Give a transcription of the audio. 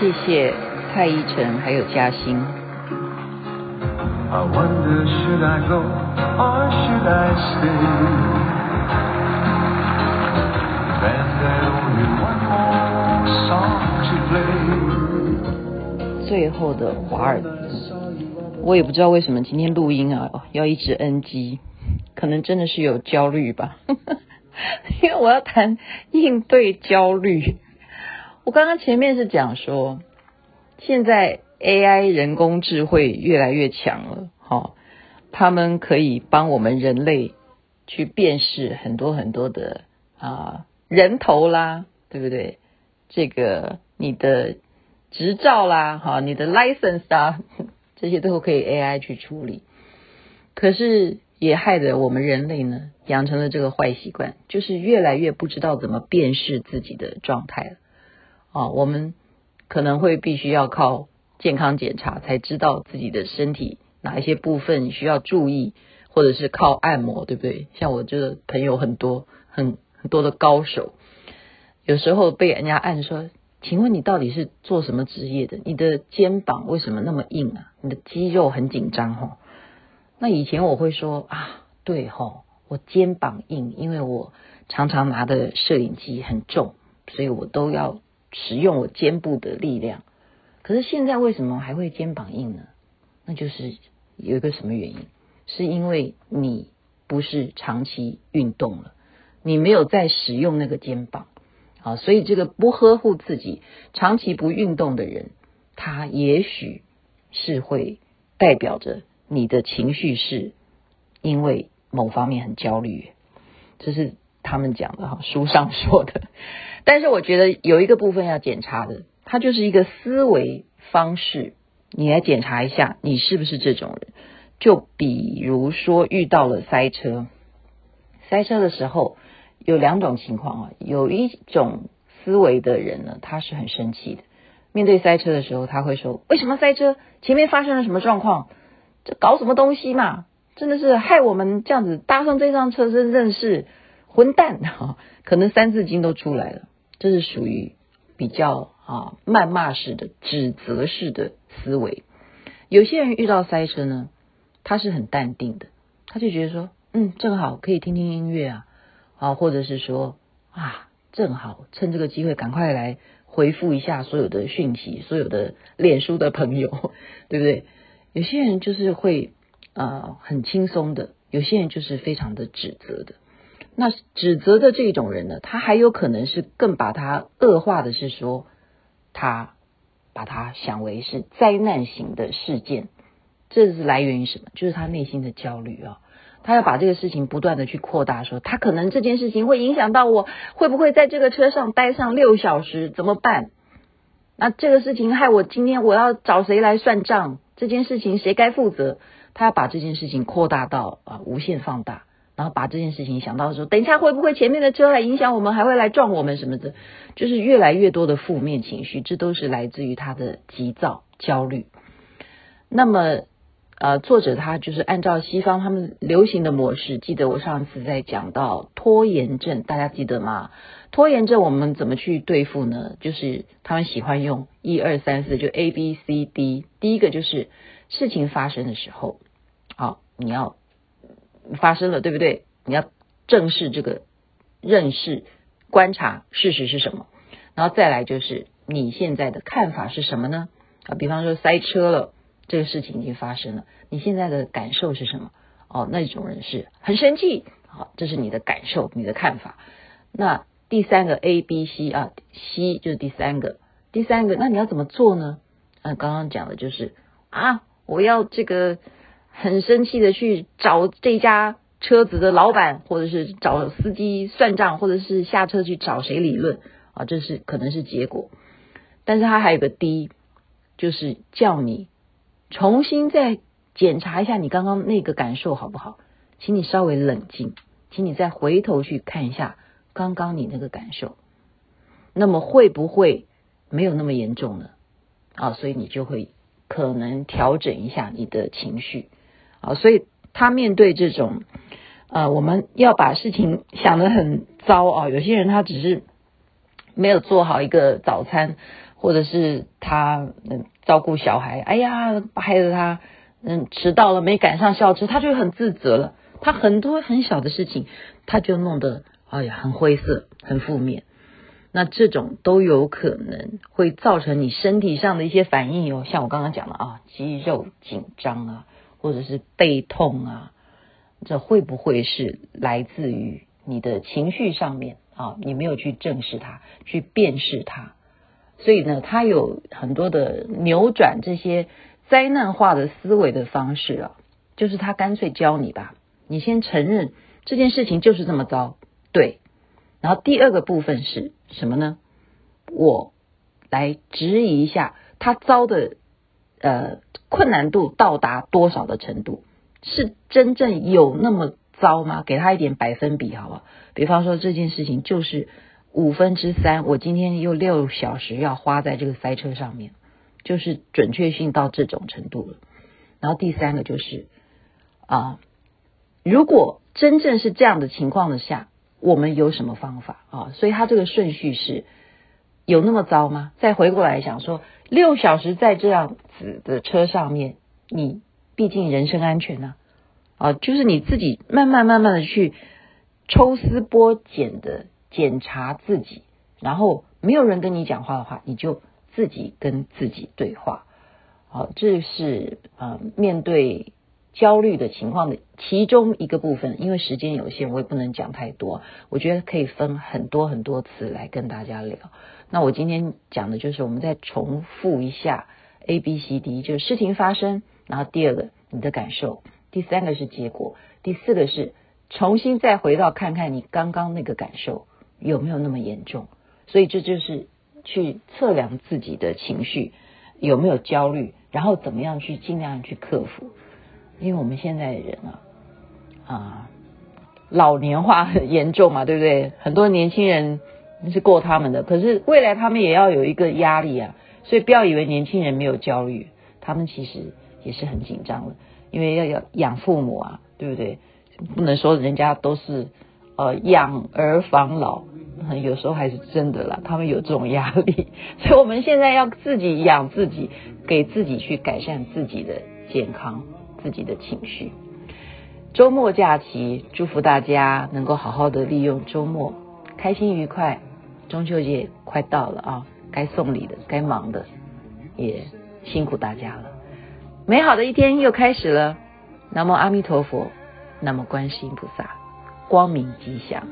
谢谢蔡依晨还有嘉欣。I wonder, should I go, or should I stay? 最后的华尔兹，我也不知道为什么今天录音啊要一直 NG，可能真的是有焦虑吧，因为我要谈应对焦虑。我刚刚前面是讲说，现在 AI 人工智慧越来越强了，哈，他们可以帮我们人类去辨识很多很多的啊人头啦，对不对？这个你的。执照啦，哈，你的 license 啊，这些都可以 AI 去处理。可是也害得我们人类呢，养成了这个坏习惯，就是越来越不知道怎么辨识自己的状态了。啊，我们可能会必须要靠健康检查才知道自己的身体哪一些部分需要注意，或者是靠按摩，对不对？像我这个朋友很多，很很多的高手，有时候被人家按说。请问你到底是做什么职业的？你的肩膀为什么那么硬啊？你的肌肉很紧张吼。那以前我会说啊，对吼，我肩膀硬，因为我常常拿的摄影机很重，所以我都要使用我肩部的力量。可是现在为什么还会肩膀硬呢？那就是有一个什么原因？是因为你不是长期运动了，你没有在使用那个肩膀。啊，所以这个不呵护自己、长期不运动的人，他也许是会代表着你的情绪是因为某方面很焦虑，这是他们讲的哈，书上说的。但是我觉得有一个部分要检查的，它就是一个思维方式，你来检查一下你是不是这种人。就比如说遇到了塞车，塞车的时候。有两种情况啊，有一种思维的人呢，他是很生气的。面对塞车的时候，他会说：“为什么塞车？前面发生了什么状况？这搞什么东西嘛？真的是害我们这样子搭上这辆车，真正是混蛋哈！可能三字经都出来了，这是属于比较啊谩骂式的、指责式的思维。有些人遇到塞车呢，他是很淡定的，他就觉得说：嗯，正好可以听听音乐啊。”啊，或者是说啊，正好趁这个机会赶快来回复一下所有的讯息，所有的脸书的朋友，对不对？有些人就是会呃很轻松的，有些人就是非常的指责的。那指责的这种人呢，他还有可能是更把他恶化的是说，他把他想为是灾难型的事件，这是来源于什么？就是他内心的焦虑啊。他要把这个事情不断的去扩大，说他可能这件事情会影响到我，会不会在这个车上待上六小时？怎么办？那这个事情害我今天我要找谁来算账？这件事情谁该负责？他要把这件事情扩大到啊无限放大，然后把这件事情想到说，等一下会不会前面的车来影响我们，还会来撞我们什么的？就是越来越多的负面情绪，这都是来自于他的急躁、焦虑。那么。呃，作者他就是按照西方他们流行的模式。记得我上次在讲到拖延症，大家记得吗？拖延症我们怎么去对付呢？就是他们喜欢用一二三四，就 A B C D。第一个就是事情发生的时候，好，你要发生了，对不对？你要正视这个，认识、观察事实是什么，然后再来就是你现在的看法是什么呢？啊，比方说塞车了。这个事情已经发生了，你现在的感受是什么？哦，那种人是很生气，好，这是你的感受，你的看法。那第三个 A、B、C 啊，C 就是第三个，第三个，那你要怎么做呢？嗯，刚刚讲的就是啊，我要这个很生气的去找这家车子的老板，或者是找司机算账，或者是下车去找谁理论啊，这是可能是结果。但是他还有个 D，就是叫你。重新再检查一下你刚刚那个感受好不好？请你稍微冷静，请你再回头去看一下刚刚你那个感受，那么会不会没有那么严重呢？啊，所以你就会可能调整一下你的情绪啊。所以他面对这种呃，我们要把事情想得很糟啊。有些人他只是没有做好一个早餐。或者是他嗯照顾小孩，哎呀，害得他嗯迟到了没赶上校车，他就很自责了。他很多很小的事情，他就弄得哎呀很灰色、很负面。那这种都有可能会造成你身体上的一些反应哟，像我刚刚讲的啊，肌肉紧张啊，或者是背痛啊，这会不会是来自于你的情绪上面啊？你没有去正视它，去辨识它，所以呢，它有很多的扭转这些灾难化的思维的方式啊，就是他干脆教你吧，你先承认这件事情就是这么糟，对。然后第二个部分是什么呢？我来质疑一下，他遭的呃困难度到达多少的程度？是真正有那么糟吗？给他一点百分比好不好？比方说这件事情就是五分之三，我今天又六小时要花在这个塞车上面，就是准确性到这种程度了。然后第三个就是啊，如果真正是这样的情况的下。我们有什么方法啊？所以他这个顺序是有那么糟吗？再回过来想说，六小时在这样子的车上面，你毕竟人身安全呢啊，就是你自己慢慢慢慢的去抽丝剥茧的检查自己，然后没有人跟你讲话的话，你就自己跟自己对话。好，这是啊面对。焦虑的情况的其中一个部分，因为时间有限，我也不能讲太多。我觉得可以分很多很多次来跟大家聊。那我今天讲的就是，我们再重复一下 A、B、C、D，就是事情发生，然后第二个你的感受，第三个是结果，第四个是重新再回到看看你刚刚那个感受有没有那么严重。所以这就是去测量自己的情绪有没有焦虑，然后怎么样去尽量去克服。因为我们现在的人啊，啊，老年化很严重嘛，对不对？很多年轻人是过他们的，可是未来他们也要有一个压力啊，所以不要以为年轻人没有焦虑，他们其实也是很紧张的，因为要要养父母啊，对不对？不能说人家都是呃养儿防老，有时候还是真的啦，他们有这种压力，所以我们现在要自己养自己，给自己去改善自己的健康。自己的情绪，周末假期，祝福大家能够好好的利用周末，开心愉快。中秋节快到了啊，该送礼的，该忙的，也辛苦大家了。美好的一天又开始了，南无阿弥陀佛，南无观世音菩萨，光明吉祥。